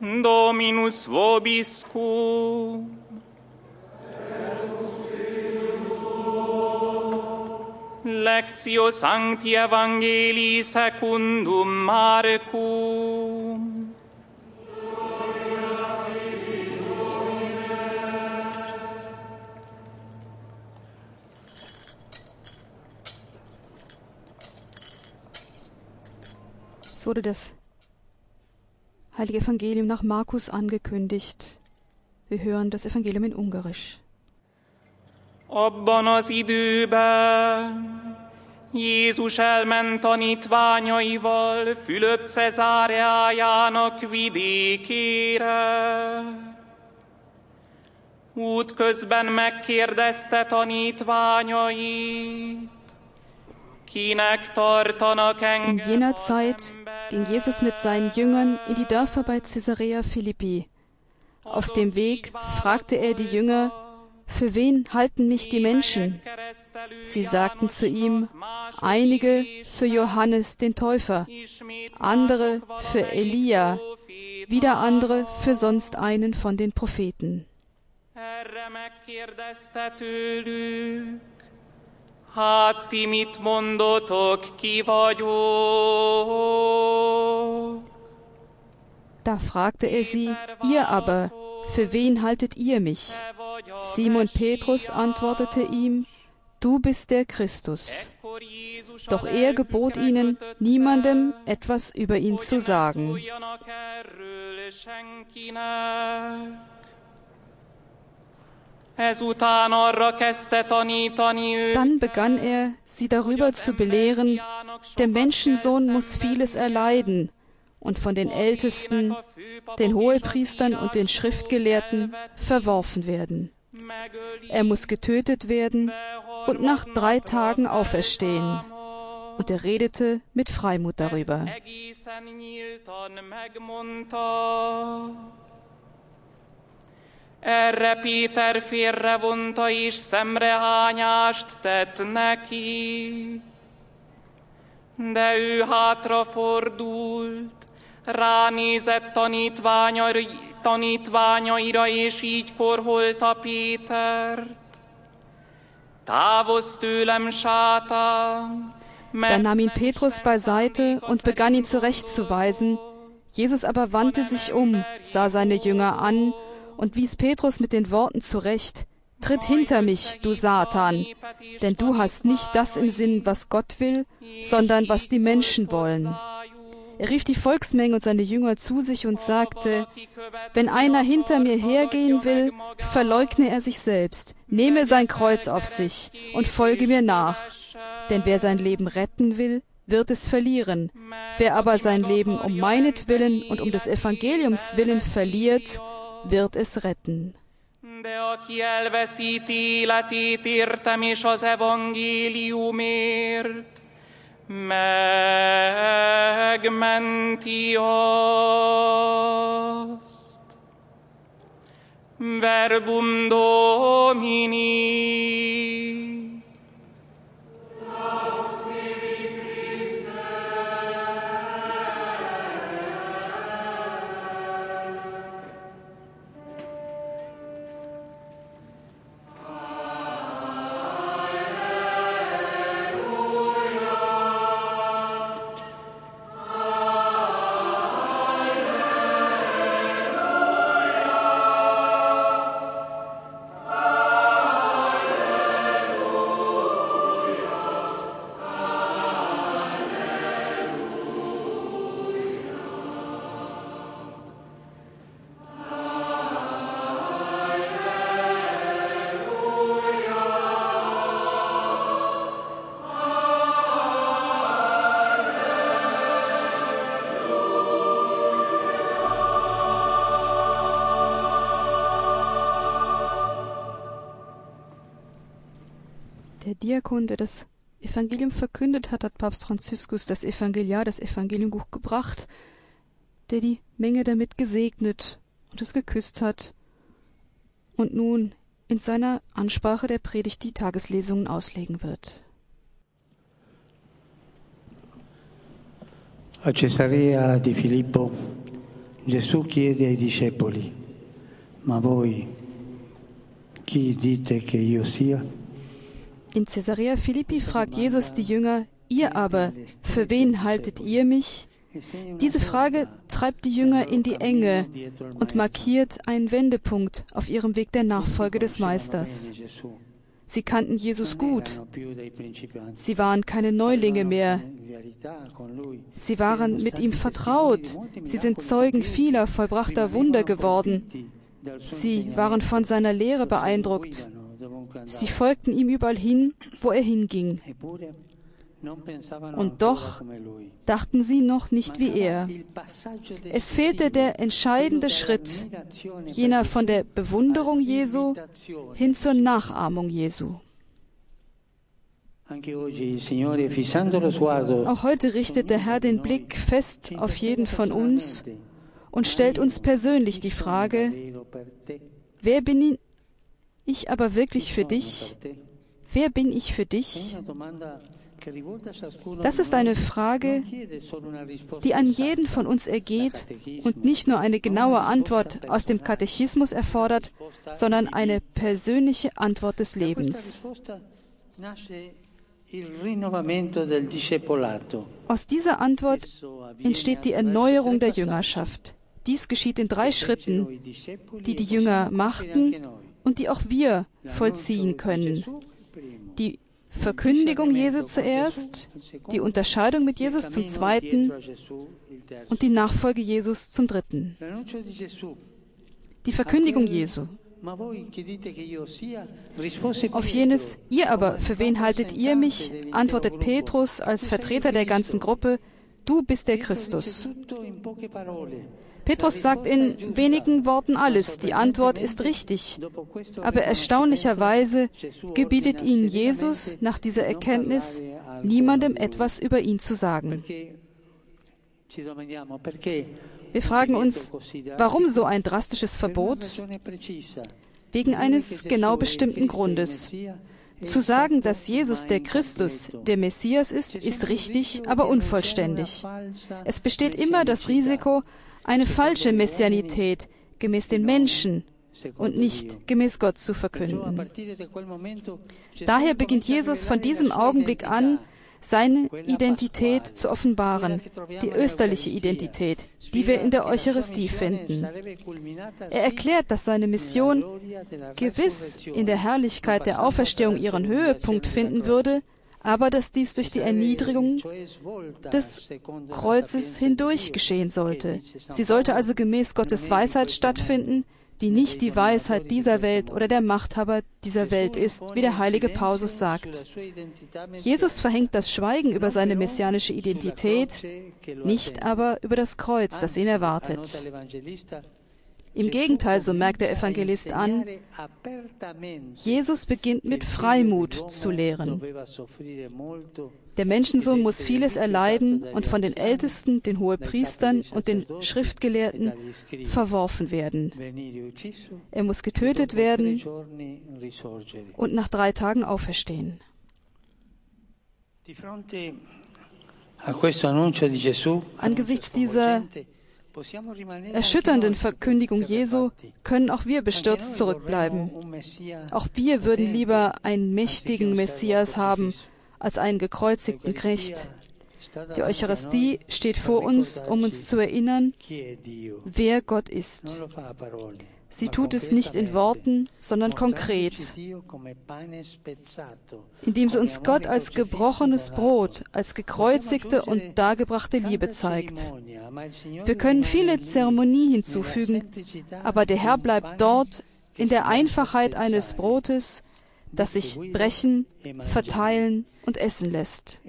Dominus vobiscum. Lectio Sancti Evangelii secundum Marcum. Es wurde das Heilige Evangelium nach Markus angekündigt. Wir hören das Evangelium in Ungarisch. Abban az időben Jézus elment tanítványaival Fülöp Cezáreájának vidékére. Útközben megkérdezte tanítványait, kinek tartanak In engem jener az Zeit ging? Jesus mit seinen Jüngern in die Dörfer bei Caesarea Philippi. Auf dem Weg fragte er die Jünger, für wen halten mich die Menschen? Sie sagten zu ihm, einige für Johannes den Täufer, andere für Elia, wieder andere für sonst einen von den Propheten. Hát ti mit mondotok, ki vagyok? Da fragte er sie, ihr aber, für wen haltet ihr mich? Simon Petrus antwortete ihm, du bist der Christus. Doch er gebot ihnen, niemandem etwas über ihn zu sagen. Dann begann er, sie darüber zu belehren, der Menschensohn muss vieles erleiden und von den Ältesten, den Hohepriestern und den Schriftgelehrten verworfen werden. Er muss getötet werden und nach drei Tagen auferstehen. Und er redete mit Freimut darüber. Erre Péter félrevonta és szemrehányást tett neki. De ő hátrafordult, ránézett tanítványai- tanítványaira, és így korholta Pétert. Távozz tőlem, sátán! Da nahm ihn Petrus beiseite und begann ihn zurechtzuweisen. Jesus aber wandte sich um, sah seine Jünger an und wies Petrus mit den Worten zurecht, Tritt hinter mich, du Satan, denn du hast nicht das im Sinn, was Gott will, sondern was die Menschen wollen. Er rief die Volksmenge und seine Jünger zu sich und sagte, wenn einer hinter mir hergehen will, verleugne er sich selbst, nehme sein Kreuz auf sich und folge mir nach. Denn wer sein Leben retten will, wird es verlieren. Wer aber sein Leben um meinetwillen und um des Evangeliums willen verliert, wird es retten. De aki elveszíti életét értem és az evangéliumért. Verbum Domini. Diakon, der das Evangelium verkündet hat, hat Papst Franziskus das Evangeliar, das Evangeliumbuch gebracht, der die Menge damit gesegnet und es geküsst hat und nun in seiner Ansprache der Predigt die Tageslesungen auslegen wird. A Cesarea di Filippo, Gesù chiede ai discepoli, ma voi chi dite che io sia? In Caesarea Philippi fragt Jesus die Jünger, ihr aber, für wen haltet ihr mich? Diese Frage treibt die Jünger in die Enge und markiert einen Wendepunkt auf ihrem Weg der Nachfolge des Meisters. Sie kannten Jesus gut. Sie waren keine Neulinge mehr. Sie waren mit ihm vertraut. Sie sind Zeugen vieler vollbrachter Wunder geworden. Sie waren von seiner Lehre beeindruckt. Sie folgten ihm überall hin, wo er hinging. Und doch dachten sie noch nicht wie er. Es fehlte der entscheidende Schritt, jener von der Bewunderung Jesu hin zur Nachahmung Jesu. Auch heute richtet der Herr den Blick fest auf jeden von uns und stellt uns persönlich die Frage, wer bin ich aber wirklich für dich? Wer bin ich für dich? Das ist eine Frage, die an jeden von uns ergeht und nicht nur eine genaue Antwort aus dem Katechismus erfordert, sondern eine persönliche Antwort des Lebens. Aus dieser Antwort entsteht die Erneuerung der Jüngerschaft. Dies geschieht in drei Schritten, die die Jünger machten und die auch wir vollziehen können. Die Verkündigung Jesu zuerst, die Unterscheidung mit Jesus zum zweiten und die Nachfolge Jesus zum dritten. Die Verkündigung Jesu. Auf jenes Ihr aber, für wen haltet ihr mich? antwortet Petrus als Vertreter der ganzen Gruppe, du bist der Christus. Petrus sagt in wenigen Worten alles. Die Antwort ist richtig. Aber erstaunlicherweise gebietet ihnen Jesus nach dieser Erkenntnis, niemandem etwas über ihn zu sagen. Wir fragen uns, warum so ein drastisches Verbot? Wegen eines genau bestimmten Grundes. Zu sagen, dass Jesus der Christus, der Messias ist, ist richtig, aber unvollständig. Es besteht immer das Risiko, eine falsche Messianität gemäß den Menschen und nicht gemäß Gott zu verkünden. Daher beginnt Jesus von diesem Augenblick an, seine Identität zu offenbaren, die österliche Identität, die wir in der Eucharistie finden. Er erklärt, dass seine Mission gewiss in der Herrlichkeit der Auferstehung ihren Höhepunkt finden würde, aber dass dies durch die Erniedrigung des Kreuzes hindurch geschehen sollte. Sie sollte also gemäß Gottes Weisheit stattfinden, die nicht die Weisheit dieser Welt oder der Machthaber dieser Welt ist, wie der heilige Paulus sagt. Jesus verhängt das Schweigen über seine messianische Identität, nicht aber über das Kreuz, das ihn erwartet. Im Gegenteil, so merkt der Evangelist an, Jesus beginnt mit Freimut zu lehren. Der Menschensohn muss vieles erleiden und von den Ältesten, den Hohepriestern und den Schriftgelehrten verworfen werden. Er muss getötet werden und nach drei Tagen auferstehen. Angesichts dieser erschütternden Verkündigung Jesu können auch wir bestürzt zurückbleiben. Auch wir würden lieber einen mächtigen Messias haben als einen gekreuzigten Knecht. Die Eucharistie steht vor uns, um uns zu erinnern, wer Gott ist. Sie tut es nicht in Worten, sondern konkret, indem sie uns Gott als gebrochenes Brot, als gekreuzigte und dargebrachte Liebe zeigt. Wir können viele Zeremonie hinzufügen, aber der Herr bleibt dort in der Einfachheit eines Brotes, das sich brechen, verteilen und essen lässt.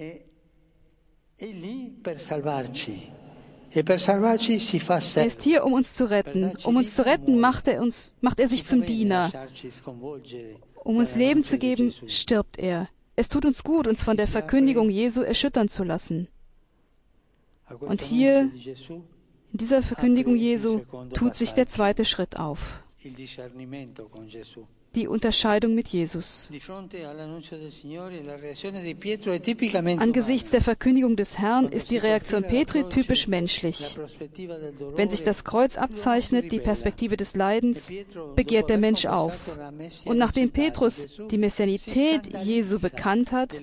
Er ist hier, um uns zu retten. Um uns zu retten, macht er, uns, macht er sich zum Diener. Um uns Leben zu geben, stirbt er. Es tut uns gut, uns von der Verkündigung Jesu erschüttern zu lassen. Und hier, in dieser Verkündigung Jesu, tut sich der zweite Schritt auf. Die Unterscheidung mit Jesus. Angesichts der Verkündigung des Herrn ist die Reaktion Petri typisch menschlich. Wenn sich das Kreuz abzeichnet, die Perspektive des Leidens, begehrt der Mensch auf. Und nachdem Petrus die Messianität Jesu bekannt hat,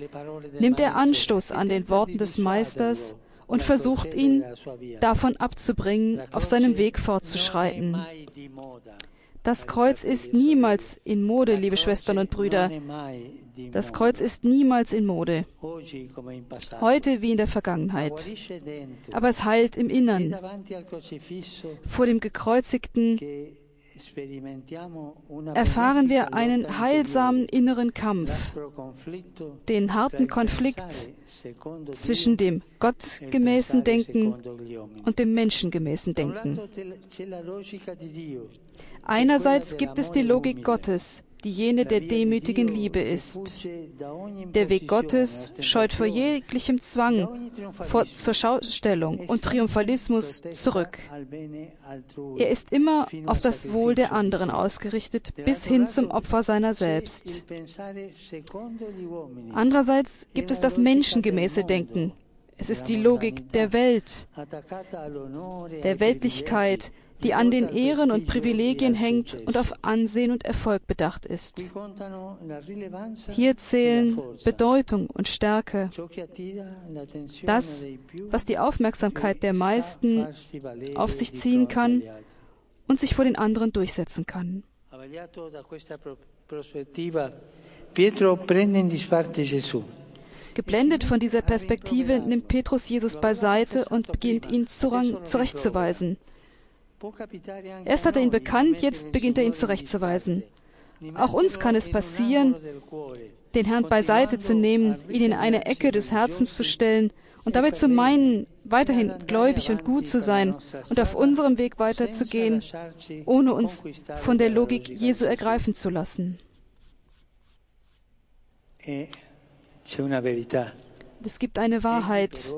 nimmt er Anstoß an den Worten des Meisters und versucht ihn davon abzubringen, auf seinem Weg fortzuschreiten. Das Kreuz ist niemals in Mode, liebe Schwestern und Brüder. Das Kreuz ist niemals in Mode. Heute wie in der Vergangenheit. Aber es heilt im Innern. Vor dem gekreuzigten erfahren wir einen heilsamen inneren Kampf, den harten Konflikt zwischen dem gottgemäßen Denken und dem menschengemäßen Denken. Einerseits gibt es die Logik Gottes, die jene der demütigen Liebe ist. Der Weg Gottes scheut vor jeglichem Zwang vor, zur Schaustellung und Triumphalismus zurück. Er ist immer auf das Wohl der anderen ausgerichtet, bis hin zum Opfer seiner selbst. Andererseits gibt es das menschengemäße Denken. Es ist die Logik der Welt, der Weltlichkeit, die an den Ehren und Privilegien hängt und auf Ansehen und Erfolg bedacht ist. Hier zählen Bedeutung und Stärke. Das, was die Aufmerksamkeit der meisten auf sich ziehen kann und sich vor den anderen durchsetzen kann. Geblendet von dieser Perspektive nimmt Petrus Jesus beiseite und beginnt ihn zurechtzuweisen. Erst hat er ihn bekannt, jetzt beginnt er ihn zurechtzuweisen. Auch uns kann es passieren, den Herrn beiseite zu nehmen, ihn in eine Ecke des Herzens zu stellen und dabei zu meinen, weiterhin gläubig und gut zu sein und auf unserem Weg weiterzugehen, ohne uns von der Logik Jesu ergreifen zu lassen. Es gibt eine Wahrheit.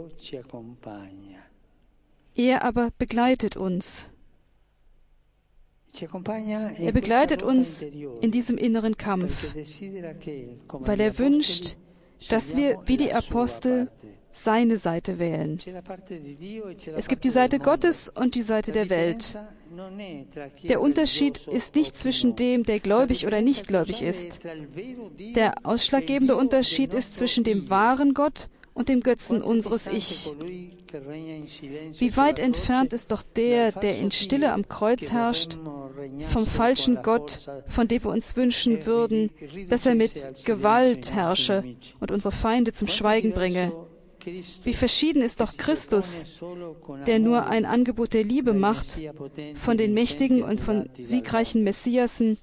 Er aber begleitet uns. Er begleitet uns in diesem inneren Kampf, weil er wünscht, dass wir wie die Apostel seine Seite wählen. Es gibt die Seite Gottes und die Seite der Welt. Der Unterschied ist nicht zwischen dem, der gläubig oder nicht gläubig ist. Der ausschlaggebende Unterschied ist zwischen dem wahren Gott und dem Götzen unseres Ich. Wie weit entfernt ist doch der, der in Stille am Kreuz herrscht, vom falschen Gott, von dem wir uns wünschen würden, dass er mit Gewalt herrsche und unsere Feinde zum Schweigen bringe. Wie verschieden ist doch Christus, der nur ein Angebot der Liebe macht, von den mächtigen und von siegreichen Messiasen,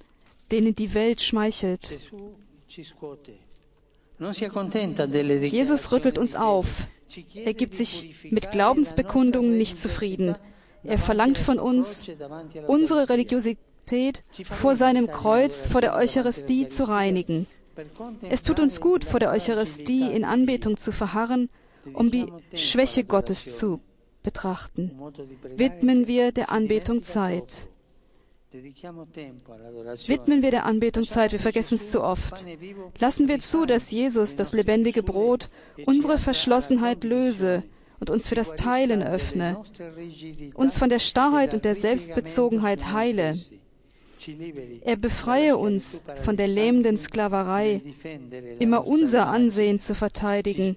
denen die Welt schmeichelt. Jesus rüttelt uns auf. Er gibt sich mit Glaubensbekundungen nicht zufrieden. Er verlangt von uns, unsere Religiosität vor seinem Kreuz, vor der Eucharistie zu reinigen. Es tut uns gut, vor der Eucharistie in Anbetung zu verharren, um die Schwäche Gottes zu betrachten. Widmen wir der Anbetung Zeit. Widmen wir der Anbetung Zeit, wir vergessen es zu oft. Lassen wir zu, dass Jesus, das lebendige Brot, unsere Verschlossenheit löse und uns für das Teilen öffne, uns von der Starrheit und der Selbstbezogenheit heile. Er befreie uns von der lähmenden Sklaverei, immer unser Ansehen zu verteidigen.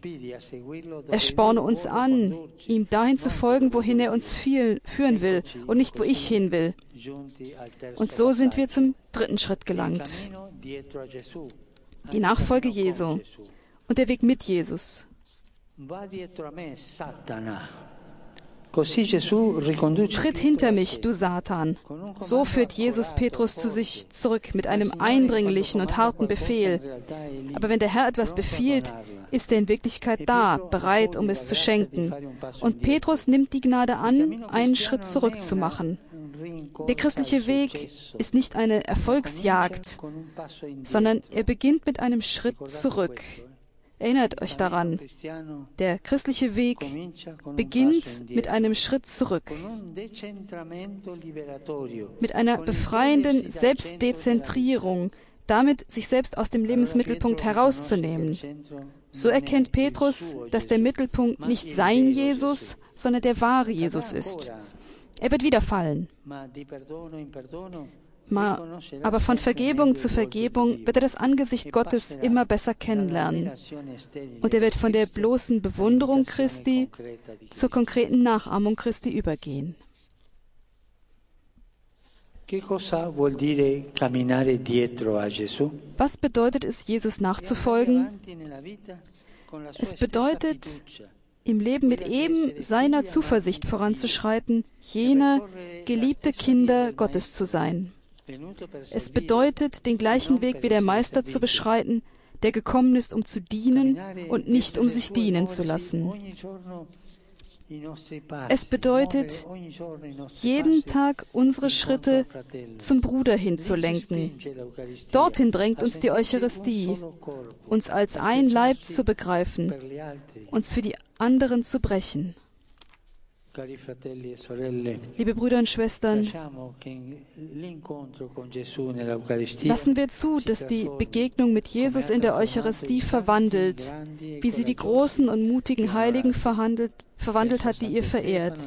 Er sporne uns an, ihm dahin zu folgen, wohin er uns führen will und nicht, wo ich hin will. Und so sind wir zum dritten Schritt gelangt. Die Nachfolge Jesu und der Weg mit Jesus. Tritt hinter mich, du Satan. So führt Jesus Petrus zu sich zurück mit einem eindringlichen und harten Befehl. Aber wenn der Herr etwas befiehlt, ist er in Wirklichkeit da, bereit, um es zu schenken. Und Petrus nimmt die Gnade an, einen Schritt zurück zu machen. Der christliche Weg ist nicht eine Erfolgsjagd, sondern er beginnt mit einem Schritt zurück. Erinnert euch daran, der christliche Weg beginnt mit einem Schritt zurück, mit einer befreienden Selbstdezentrierung, damit sich selbst aus dem Lebensmittelpunkt herauszunehmen. So erkennt Petrus, dass der Mittelpunkt nicht sein Jesus, sondern der wahre Jesus ist. Er wird wieder fallen. Aber von Vergebung zu Vergebung wird er das Angesicht Gottes immer besser kennenlernen. Und er wird von der bloßen Bewunderung Christi zur konkreten Nachahmung Christi übergehen. Was bedeutet es, Jesus nachzufolgen? Es bedeutet, im Leben mit eben seiner Zuversicht voranzuschreiten, jene geliebte Kinder Gottes zu sein. Es bedeutet, den gleichen Weg wie der Meister zu beschreiten, der gekommen ist, um zu dienen und nicht um sich dienen zu lassen. Es bedeutet, jeden Tag unsere Schritte zum Bruder hinzulenken. Dorthin drängt uns die Eucharistie, uns als ein Leib zu begreifen, uns für die anderen zu brechen. Liebe Brüder und Schwestern, lassen wir zu, dass die Begegnung mit Jesus in der Eucharistie verwandelt, wie sie die großen und mutigen Heiligen verwandelt hat, die ihr verehrt.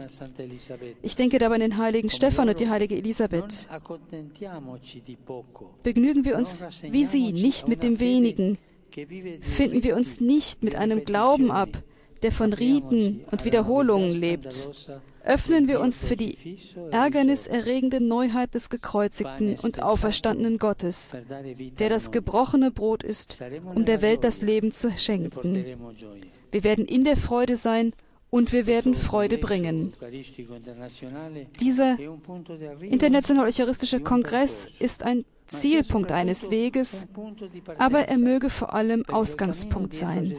Ich denke dabei an den heiligen Stephan und die heilige Elisabeth. Begnügen wir uns wie sie, nicht mit dem wenigen. Finden wir uns nicht mit einem Glauben ab, der von Riten und Wiederholungen lebt, öffnen wir uns für die ärgerniserregende Neuheit des gekreuzigten und auferstandenen Gottes, der das gebrochene Brot ist, um der Welt das Leben zu schenken. Wir werden in der Freude sein und wir werden Freude bringen. Dieser international Eucharistische Kongress ist ein Zielpunkt eines Weges, aber er möge vor allem Ausgangspunkt sein.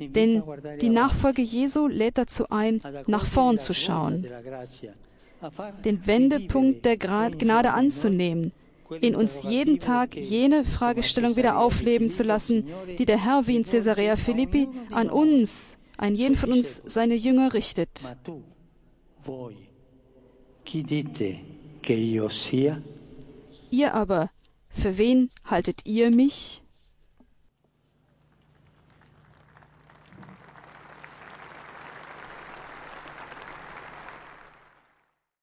Denn die Nachfolge Jesu lädt dazu ein, nach vorn zu schauen, den Wendepunkt der Gnade anzunehmen, in uns jeden Tag jene Fragestellung wieder aufleben zu lassen, die der Herr wie in Caesarea Philippi an uns, an jeden von uns seine Jünger richtet. Ihr aber, für wen haltet ihr mich?